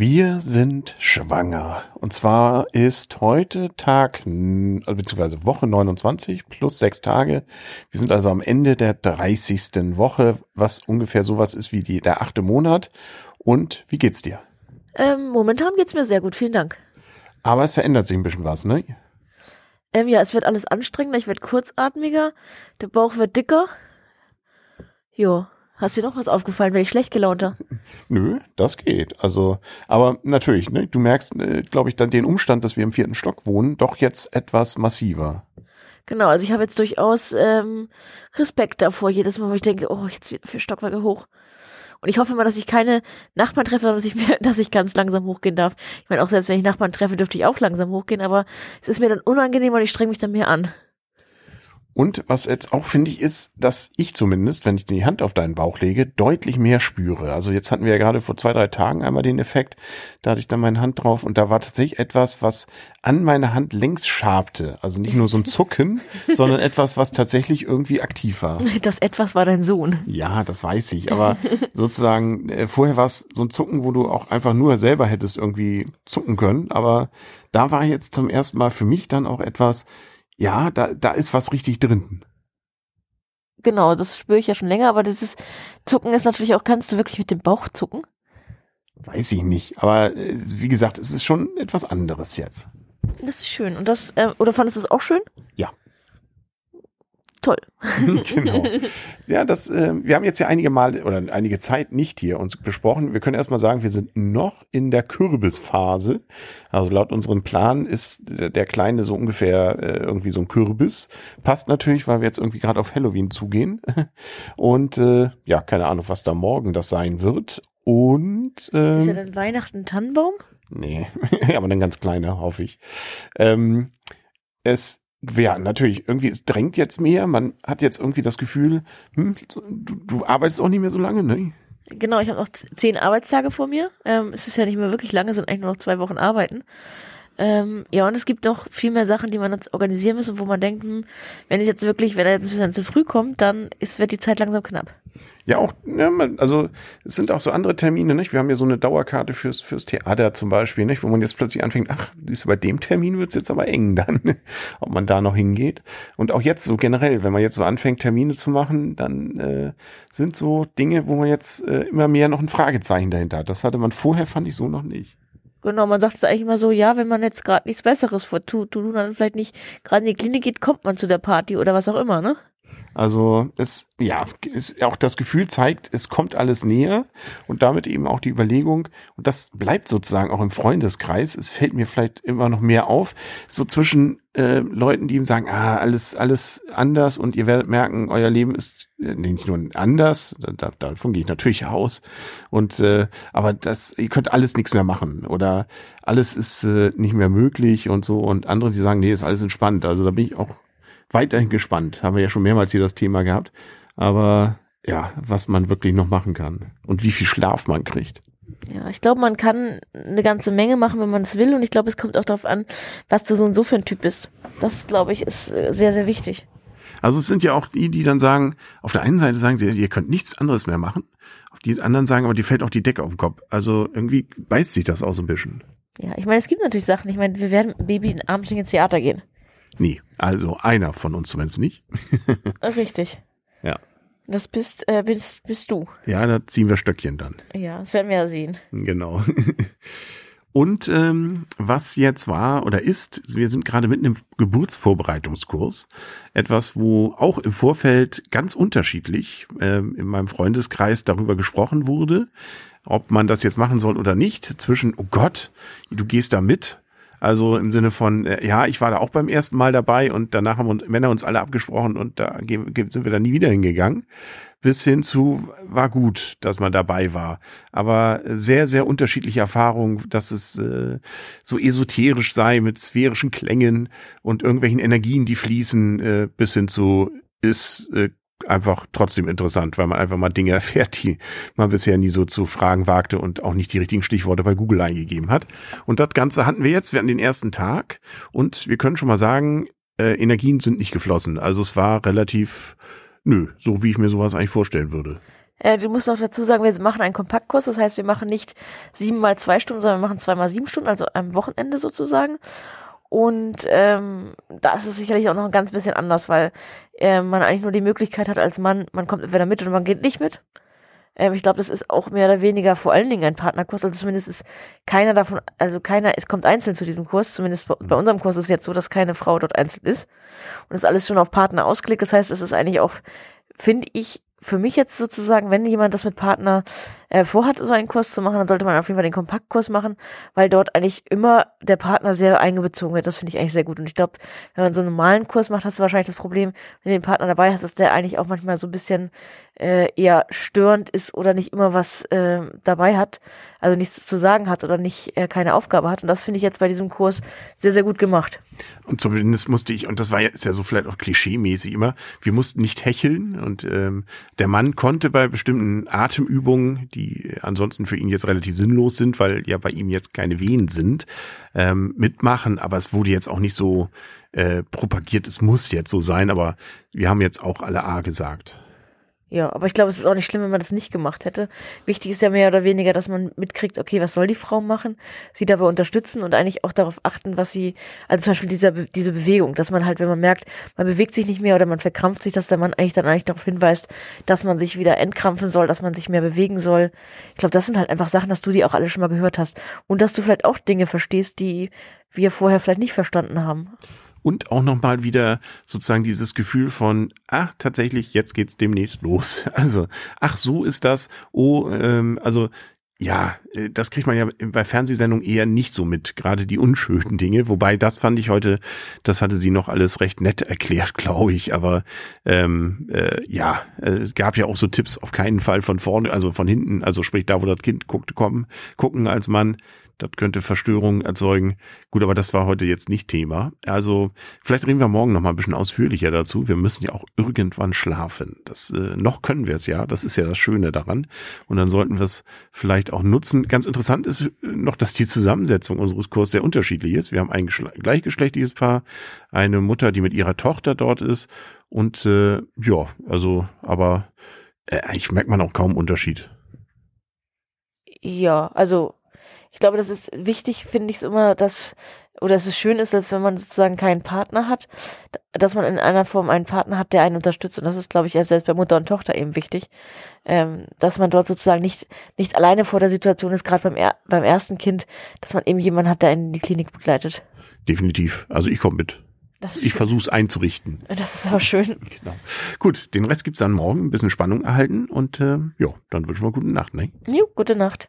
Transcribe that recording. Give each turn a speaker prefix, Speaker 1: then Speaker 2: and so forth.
Speaker 1: Wir sind schwanger. Und zwar ist heute Tag, also beziehungsweise Woche 29 plus sechs Tage. Wir sind also am Ende der 30. Woche, was ungefähr sowas ist wie die, der achte Monat. Und wie geht's dir?
Speaker 2: Ähm, momentan geht's mir sehr gut, vielen Dank.
Speaker 1: Aber es verändert sich ein bisschen was, ne?
Speaker 2: Ähm, ja, es wird alles anstrengender, ich werde kurzatmiger, der Bauch wird dicker. Jo. Hast dir noch was aufgefallen, wenn ich schlecht gelaunter?
Speaker 1: Nö, das geht. Also, aber natürlich, ne, du merkst, äh, glaube ich, dann den Umstand, dass wir im vierten Stock wohnen, doch jetzt etwas massiver.
Speaker 2: Genau, also ich habe jetzt durchaus ähm, Respekt davor, jedes Mal, wo ich denke, oh, jetzt wird vier Stockwerke hoch. Und ich hoffe mal, dass ich keine Nachbarn treffe, dass ich, mir, dass ich ganz langsam hochgehen darf. Ich meine, auch selbst wenn ich Nachbarn treffe, dürfte ich auch langsam hochgehen, aber es ist mir dann unangenehm und ich streng mich dann mehr an.
Speaker 1: Und was jetzt auch finde ich ist, dass ich zumindest, wenn ich die Hand auf deinen Bauch lege, deutlich mehr spüre. Also jetzt hatten wir ja gerade vor zwei, drei Tagen einmal den Effekt, da hatte ich dann meine Hand drauf und da war tatsächlich etwas, was an meiner Hand längs schabte. Also nicht nur so ein Zucken, sondern etwas, was tatsächlich irgendwie aktiv war.
Speaker 2: Das etwas war dein Sohn.
Speaker 1: Ja, das weiß ich. Aber sozusagen, äh, vorher war es so ein Zucken, wo du auch einfach nur selber hättest irgendwie zucken können. Aber da war jetzt zum ersten Mal für mich dann auch etwas, ja, da, da ist was richtig drin.
Speaker 2: Genau, das spüre ich ja schon länger, aber dieses Zucken ist natürlich auch, kannst du wirklich mit dem Bauch zucken?
Speaker 1: Weiß ich nicht, aber äh, wie gesagt, es ist schon etwas anderes jetzt.
Speaker 2: Das ist schön. Und das, äh, oder fandest du es auch schön?
Speaker 1: Ja
Speaker 2: toll.
Speaker 1: genau. Ja, das, äh, wir haben jetzt ja einige Mal oder einige Zeit nicht hier uns besprochen. Wir können erstmal sagen, wir sind noch in der Kürbisphase. Also laut unserem Plan ist der, der Kleine so ungefähr äh, irgendwie so ein Kürbis. Passt natürlich, weil wir jetzt irgendwie gerade auf Halloween zugehen. Und äh, ja, keine Ahnung, was da morgen das sein wird. Und
Speaker 2: ähm, ist ja dann Weihnachten Tannenbaum?
Speaker 1: Nee, aber dann ganz kleiner, hoffe ich. Ähm, es ja, natürlich, irgendwie, es drängt jetzt mehr. Man hat jetzt irgendwie das Gefühl, hm, du, du arbeitest auch nicht mehr so lange, ne?
Speaker 2: Genau, ich habe noch zehn Arbeitstage vor mir. Ähm, es ist ja nicht mehr wirklich lange, sondern eigentlich nur noch zwei Wochen arbeiten. Ähm, ja, und es gibt noch viel mehr Sachen, die man jetzt organisieren muss und wo man denkt, hm, wenn es jetzt wirklich, wenn er jetzt ein bisschen zu früh kommt, dann ist, wird die Zeit langsam knapp.
Speaker 1: Ja, auch, ja, also es sind auch so andere Termine, nicht? Wir haben ja so eine Dauerkarte fürs, fürs Theater zum Beispiel, nicht? Wo man jetzt plötzlich anfängt, ach, ist bei dem Termin wird's jetzt aber eng dann, ob man da noch hingeht. Und auch jetzt so generell, wenn man jetzt so anfängt, Termine zu machen, dann äh, sind so Dinge, wo man jetzt äh, immer mehr noch ein Fragezeichen dahinter hat. Das hatte man vorher, fand ich so noch nicht.
Speaker 2: Genau, man sagt es eigentlich immer so, ja, wenn man jetzt gerade nichts Besseres vor tut, tut dann vielleicht nicht gerade in die Klinik geht, kommt man zu der Party oder was auch immer, ne?
Speaker 1: Also es, ja, ist auch das Gefühl zeigt, es kommt alles näher und damit eben auch die Überlegung, und das bleibt sozusagen auch im Freundeskreis, es fällt mir vielleicht immer noch mehr auf, so zwischen äh, Leuten, die ihm sagen, ah, alles, alles anders und ihr werdet merken, euer Leben ist äh, nicht nur anders, da, davon gehe ich natürlich aus, und äh, aber das, ihr könnt alles nichts mehr machen oder alles ist äh, nicht mehr möglich und so und andere, die sagen, nee, ist alles entspannt. Also da bin ich auch weiterhin gespannt. Haben wir ja schon mehrmals hier das Thema gehabt. Aber ja, was man wirklich noch machen kann und wie viel Schlaf man kriegt.
Speaker 2: Ja, ich glaube, man kann eine ganze Menge machen, wenn man es will. Und ich glaube, es kommt auch darauf an, was du so und so für ein Typ bist. Das, glaube ich, ist äh, sehr, sehr wichtig.
Speaker 1: Also es sind ja auch die, die dann sagen, auf der einen Seite sagen sie, ihr könnt nichts anderes mehr machen. Auf die anderen sagen, aber die fällt auch die Decke auf den Kopf. Also irgendwie beißt sich das auch so ein bisschen.
Speaker 2: Ja, ich meine, es gibt natürlich Sachen. Ich meine, wir werden Baby abends ins Theater gehen.
Speaker 1: Nee, also einer von uns zumindest nicht.
Speaker 2: Richtig.
Speaker 1: Ja.
Speaker 2: Das bist, äh, bist, bist du.
Speaker 1: Ja, da ziehen wir Stöckchen dann.
Speaker 2: Ja, das werden wir ja sehen.
Speaker 1: Genau. Und ähm, was jetzt war oder ist, wir sind gerade mitten im Geburtsvorbereitungskurs. Etwas, wo auch im Vorfeld ganz unterschiedlich äh, in meinem Freundeskreis darüber gesprochen wurde, ob man das jetzt machen soll oder nicht. Zwischen, oh Gott, du gehst da mit also im Sinne von, äh, ja, ich war da auch beim ersten Mal dabei und danach haben uns, Männer uns alle abgesprochen und da sind wir da nie wieder hingegangen. Bis hin zu, war gut, dass man dabei war. Aber sehr, sehr unterschiedliche Erfahrungen, dass es äh, so esoterisch sei mit sphärischen Klängen und irgendwelchen Energien, die fließen, äh, bis hin zu, ist äh, einfach trotzdem interessant, weil man einfach mal Dinge erfährt, die man bisher nie so zu fragen wagte und auch nicht die richtigen Stichworte bei Google eingegeben hat. Und das Ganze hatten wir jetzt, wir hatten den ersten Tag und wir können schon mal sagen, äh, Energien sind nicht geflossen. Also es war relativ, nö, so wie ich mir sowas eigentlich vorstellen würde.
Speaker 2: Äh, du musst noch dazu sagen, wir machen einen Kompaktkurs, das heißt, wir machen nicht sieben mal zwei Stunden, sondern wir machen zwei mal sieben Stunden, also am Wochenende sozusagen. Und ähm, da ist es sicherlich auch noch ein ganz bisschen anders, weil äh, man eigentlich nur die Möglichkeit hat als Mann, man kommt entweder mit oder man geht nicht mit. Ähm, ich glaube, das ist auch mehr oder weniger vor allen Dingen ein Partnerkurs. Also zumindest ist keiner davon, also keiner, es kommt einzeln zu diesem Kurs. Zumindest bei, unserem Kurs ist es jetzt so, dass keine Frau dort einzeln ist. Und das ist alles schon auf Partner ausgelegt. Das heißt, es ist eigentlich auch, finde ich, für mich jetzt sozusagen, wenn jemand das mit Partner äh, vorhat, so einen Kurs zu machen, dann sollte man auf jeden Fall den Kompaktkurs machen, weil dort eigentlich immer der Partner sehr eingebezogen wird. Das finde ich eigentlich sehr gut. Und ich glaube, wenn man so einen normalen Kurs macht, hast du wahrscheinlich das Problem, wenn du den Partner dabei hast, dass der eigentlich auch manchmal so ein bisschen äh, eher störend ist oder nicht immer was äh, dabei hat, also nichts zu sagen hat oder nicht äh, keine Aufgabe hat. Und das finde ich jetzt bei diesem Kurs sehr, sehr gut gemacht.
Speaker 1: Und zumindest musste ich, und das war jetzt ja so vielleicht auch klischee-mäßig immer, wir mussten nicht hecheln und ähm, der Mann konnte bei bestimmten Atemübungen, die ansonsten für ihn jetzt relativ sinnlos sind, weil ja bei ihm jetzt keine Wehen sind, ähm, mitmachen, aber es wurde jetzt auch nicht so äh, propagiert, es muss jetzt so sein, aber wir haben jetzt auch alle A gesagt.
Speaker 2: Ja, aber ich glaube, es ist auch nicht schlimm, wenn man das nicht gemacht hätte. Wichtig ist ja mehr oder weniger, dass man mitkriegt, okay, was soll die Frau machen? Sie dabei unterstützen und eigentlich auch darauf achten, was sie, also zum Beispiel dieser, diese Bewegung, dass man halt, wenn man merkt, man bewegt sich nicht mehr oder man verkrampft sich, dass der Mann eigentlich dann eigentlich darauf hinweist, dass man sich wieder entkrampfen soll, dass man sich mehr bewegen soll. Ich glaube, das sind halt einfach Sachen, dass du die auch alle schon mal gehört hast und dass du vielleicht auch Dinge verstehst, die wir vorher vielleicht nicht verstanden haben
Speaker 1: und auch nochmal wieder sozusagen dieses Gefühl von, ach, tatsächlich, jetzt geht's demnächst los. Also, ach, so ist das. Oh, ähm, also ja, äh, das kriegt man ja bei Fernsehsendungen eher nicht so mit, gerade die unschönen Dinge. Wobei das fand ich heute, das hatte sie noch alles recht nett erklärt, glaube ich. Aber ähm, äh, ja, äh, es gab ja auch so Tipps, auf keinen Fall von vorne, also von hinten, also sprich da, wo das Kind guckt, kommen, gucken als Mann. Das könnte Verstörungen erzeugen. Gut, aber das war heute jetzt nicht Thema. Also vielleicht reden wir morgen noch mal ein bisschen ausführlicher dazu. Wir müssen ja auch irgendwann schlafen. Das äh, noch können wir es ja. Das ist ja das Schöne daran. Und dann sollten wir es vielleicht auch nutzen. Ganz interessant ist äh, noch, dass die Zusammensetzung unseres Kurses sehr unterschiedlich ist. Wir haben ein gleichgeschlechtliches Paar, eine Mutter, die mit ihrer Tochter dort ist. Und äh, ja, also, aber äh, ich merkt man auch kaum Unterschied.
Speaker 2: Ja, also ich glaube, das ist wichtig, finde ich es immer, dass, oder dass es schön ist, selbst wenn man sozusagen keinen Partner hat, dass man in einer Form einen Partner hat, der einen unterstützt. Und das ist, glaube ich, selbst bei Mutter und Tochter eben wichtig, ähm, dass man dort sozusagen nicht, nicht alleine vor der Situation ist, gerade beim, er beim ersten Kind, dass man eben jemanden hat, der einen in die Klinik begleitet.
Speaker 1: Definitiv. Also ich komme mit. ich versuche es einzurichten.
Speaker 2: Das ist aber schön.
Speaker 1: Genau. Gut, den Rest gibt's dann morgen. Ein bisschen Spannung erhalten und äh, ja, dann wünschen wir gute Nacht. Ne?
Speaker 2: Jo, gute Nacht.